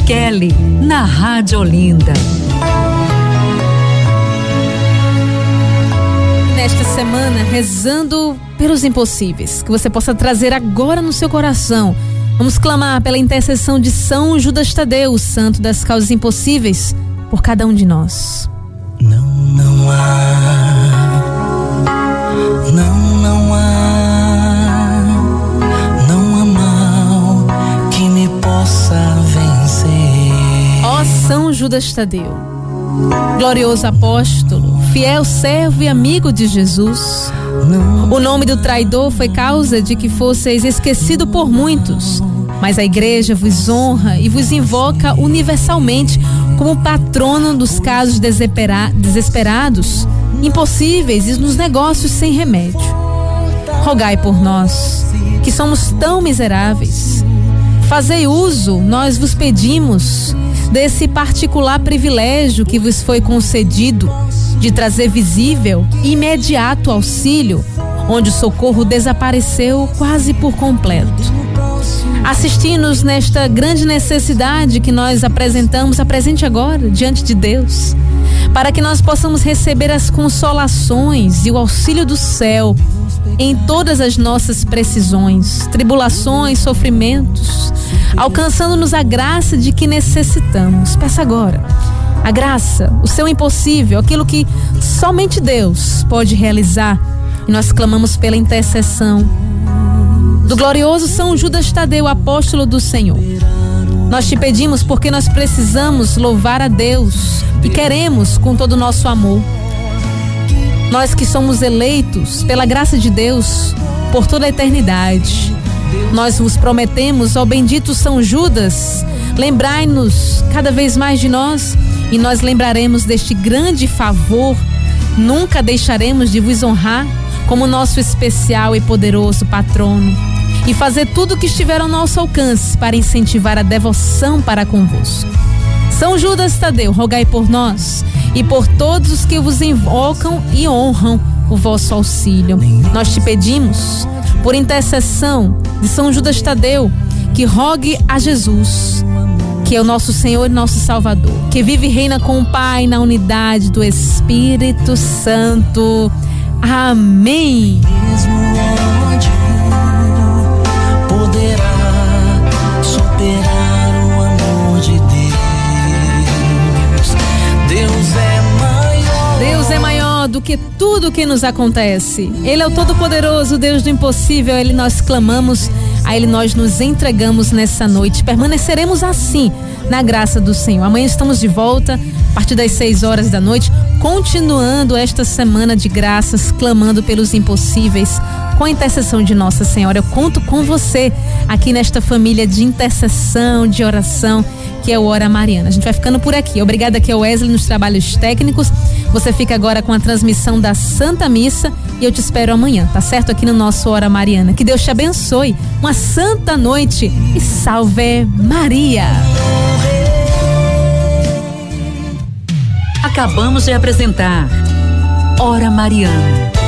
Kelly, na Rádio Olinda. Nesta semana, rezando pelos impossíveis, que você possa trazer agora no seu coração. Vamos clamar pela intercessão de São Judas Tadeu, o santo das causas impossíveis, por cada um de nós. Não, não há. Não, não há. Judas Tadeu, glorioso apóstolo, fiel servo e amigo de Jesus. O nome do traidor foi causa de que fosseis esquecido por muitos, mas a igreja vos honra e vos invoca universalmente como patrono dos casos desesperados, impossíveis e nos negócios sem remédio. Rogai por nós, que somos tão miseráveis. Fazei uso, nós vos pedimos, desse particular privilégio que vos foi concedido de trazer visível e imediato auxílio, onde o socorro desapareceu quase por completo. Assistindo-nos nesta grande necessidade que nós apresentamos, apresente agora diante de Deus, para que nós possamos receber as consolações e o auxílio do céu em todas as nossas precisões, tribulações, sofrimentos, alcançando-nos a graça de que necessitamos. Peça agora a graça, o seu impossível, aquilo que somente Deus pode realizar. E nós clamamos pela intercessão do glorioso São Judas Tadeu, apóstolo do Senhor. Nós te pedimos porque nós precisamos louvar a Deus e queremos com todo o nosso amor. Nós que somos eleitos pela graça de Deus por toda a eternidade. Nós vos prometemos, ó bendito São Judas, lembrai-nos cada vez mais de nós e nós lembraremos deste grande favor. Nunca deixaremos de vos honrar como nosso especial e poderoso patrono e fazer tudo o que estiver ao nosso alcance para incentivar a devoção para convosco. São Judas Tadeu, rogai por nós e por todos os que vos invocam e honram o vosso auxílio. Nós te pedimos, por intercessão de São Judas Tadeu, que rogue a Jesus, que é o nosso Senhor e nosso Salvador, que vive e reina com o Pai na unidade do Espírito Santo. Amém. Do que tudo que nos acontece. Ele é o Todo-Poderoso, Deus do impossível. A Ele nós clamamos, a Ele nós nos entregamos nessa noite. Permaneceremos assim, na graça do Senhor. Amanhã estamos de volta, a partir das 6 horas da noite, continuando esta semana de graças, clamando pelos impossíveis com a intercessão de Nossa Senhora. Eu conto com você aqui nesta família de intercessão, de oração, que é o Hora Mariana. A gente vai ficando por aqui. Obrigada aqui ao Wesley nos trabalhos técnicos. Você fica agora com a transmissão da Santa Missa e eu te espero amanhã, tá certo? Aqui no nosso Hora Mariana. Que Deus te abençoe. Uma santa noite e salve Maria. Acabamos de apresentar Hora Mariana